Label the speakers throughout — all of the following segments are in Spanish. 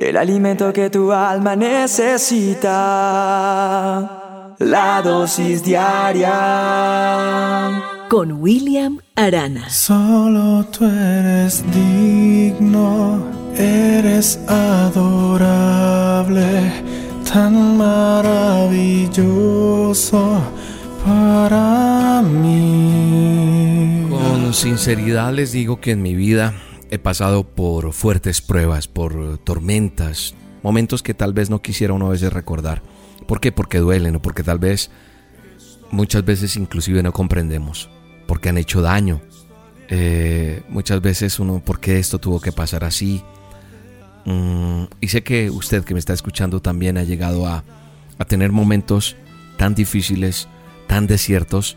Speaker 1: el alimento que tu alma necesita, la dosis diaria.
Speaker 2: Con William Arana.
Speaker 3: Solo tú eres digno, eres adorable, tan maravilloso para mí.
Speaker 4: Con sinceridad les digo que en mi vida He pasado por fuertes pruebas, por tormentas, momentos que tal vez no quisiera uno a veces recordar. ¿Por qué? Porque duelen o porque tal vez muchas veces inclusive no comprendemos, porque han hecho daño. Eh, muchas veces uno, ¿por qué esto tuvo que pasar así? Mm, y sé que usted que me está escuchando también ha llegado a, a tener momentos tan difíciles, tan desiertos,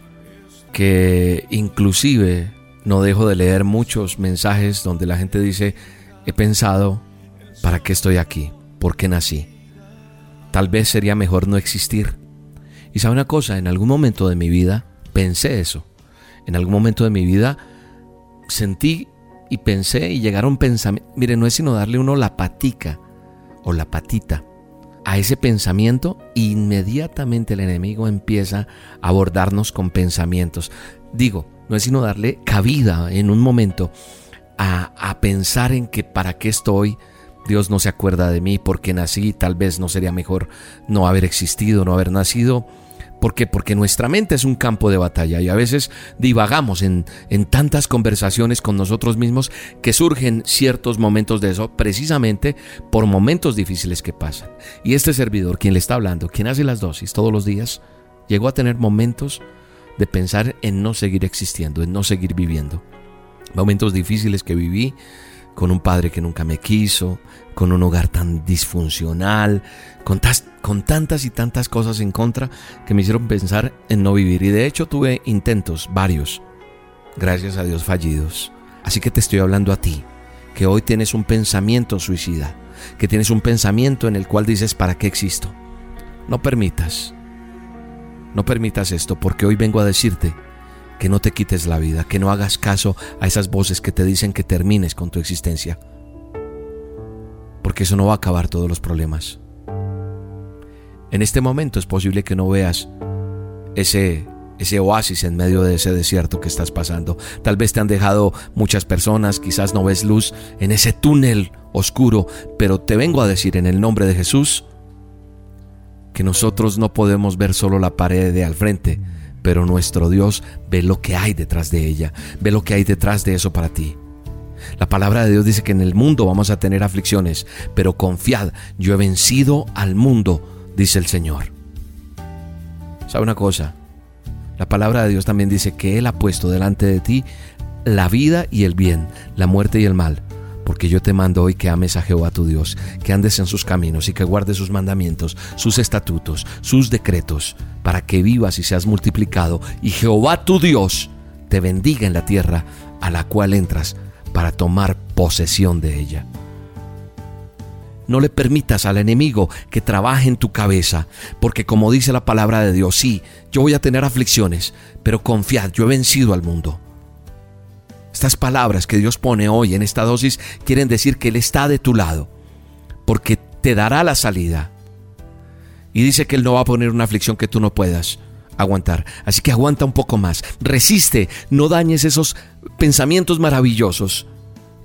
Speaker 4: que inclusive no dejo de leer muchos mensajes donde la gente dice, he pensado, ¿para qué estoy aquí? ¿Por qué nací? Tal vez sería mejor no existir. Y sabe una cosa, en algún momento de mi vida pensé eso. En algún momento de mi vida sentí y pensé y llegaron pensamientos. Mire, no es sino darle uno la patica o la patita a ese pensamiento, inmediatamente el enemigo empieza a abordarnos con pensamientos. Digo, no es sino darle cabida en un momento a, a pensar en que para qué estoy, Dios no se acuerda de mí porque nací, tal vez no sería mejor no haber existido, no haber nacido. ¿Por qué? Porque nuestra mente es un campo de batalla y a veces divagamos en, en, tantas conversaciones con nosotros mismos que surgen ciertos momentos de eso precisamente por momentos difíciles que pasan. Y este servidor, quien le está hablando, quien hace las dosis todos los días, llegó a tener momentos de pensar en no seguir existiendo, en no seguir viviendo. Momentos difíciles que viví con un padre que nunca me quiso, con un hogar tan disfuncional, con, tantas y tantas cosas en contra que me hicieron pensar en no vivir. Y de hecho tuve intentos, varios, gracias a Dios fallidos. Así que te estoy hablando a ti, que hoy tienes un pensamiento suicida, que tienes un pensamiento en el cual dices, ¿para qué existo? No permitas no permitas esto porque hoy vengo a decirte que no te quites la vida, que no hagas caso a esas voces que te dicen que termines con tu existencia. Porque eso no va a acabar todos los problemas. En este momento es posible que no veas ese ese oasis en medio de ese desierto que estás pasando. Tal vez te han dejado muchas personas, quizás no ves luz en ese túnel oscuro, pero te vengo a decir en el nombre de Jesús, que nosotros no podemos ver solo la pared de al frente, pero nuestro Dios ve lo que hay detrás de ella, ve lo que hay detrás de eso para ti. La palabra de Dios dice que en el mundo vamos a tener aflicciones, pero confiad, yo he vencido al mundo, dice el Señor. ¿Sabe una cosa? La palabra de Dios también dice que Él ha puesto delante de ti la vida y el bien, la muerte y el mal porque yo te mando hoy que ames a Jehová tu Dios, que andes en sus caminos y que guardes sus mandamientos, sus estatutos, sus decretos, para que vivas y seas multiplicado, y Jehová tu Dios te bendiga en la tierra a la cual entras para tomar posesión de ella. No le permitas al enemigo que trabaje en tu cabeza, porque como dice la palabra de Dios, sí, yo voy a tener aflicciones, pero confiad, yo he vencido al mundo. Estas palabras que Dios pone hoy en esta dosis quieren decir que Él está de tu lado, porque te dará la salida. Y dice que Él no va a poner una aflicción que tú no puedas aguantar. Así que aguanta un poco más, resiste, no dañes esos pensamientos maravillosos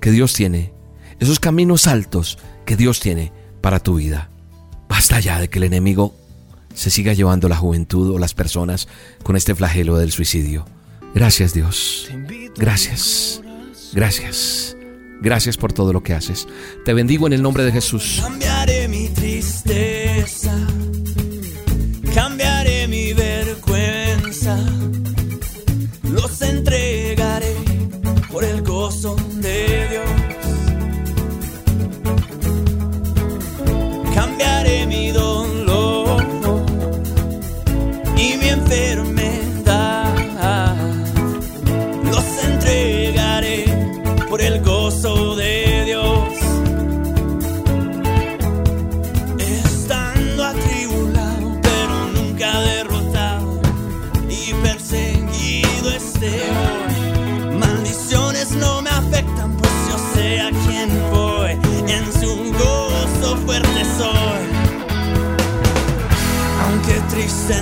Speaker 4: que Dios tiene, esos caminos altos que Dios tiene para tu vida. Basta ya de que el enemigo se siga llevando la juventud o las personas con este flagelo del suicidio. Gracias Dios. Gracias. Gracias. Gracias por todo lo que haces. Te bendigo en el nombre de Jesús.
Speaker 1: Cambiaré mi tristeza. Cambiaré mi vergüenza. Los entregaré por el gozo de Dios. Cambiaré mi dolor y mi enfermedad Maldiciones no me afectan, pues yo sé a quién voy. En su gozo fuerte soy. Aunque triste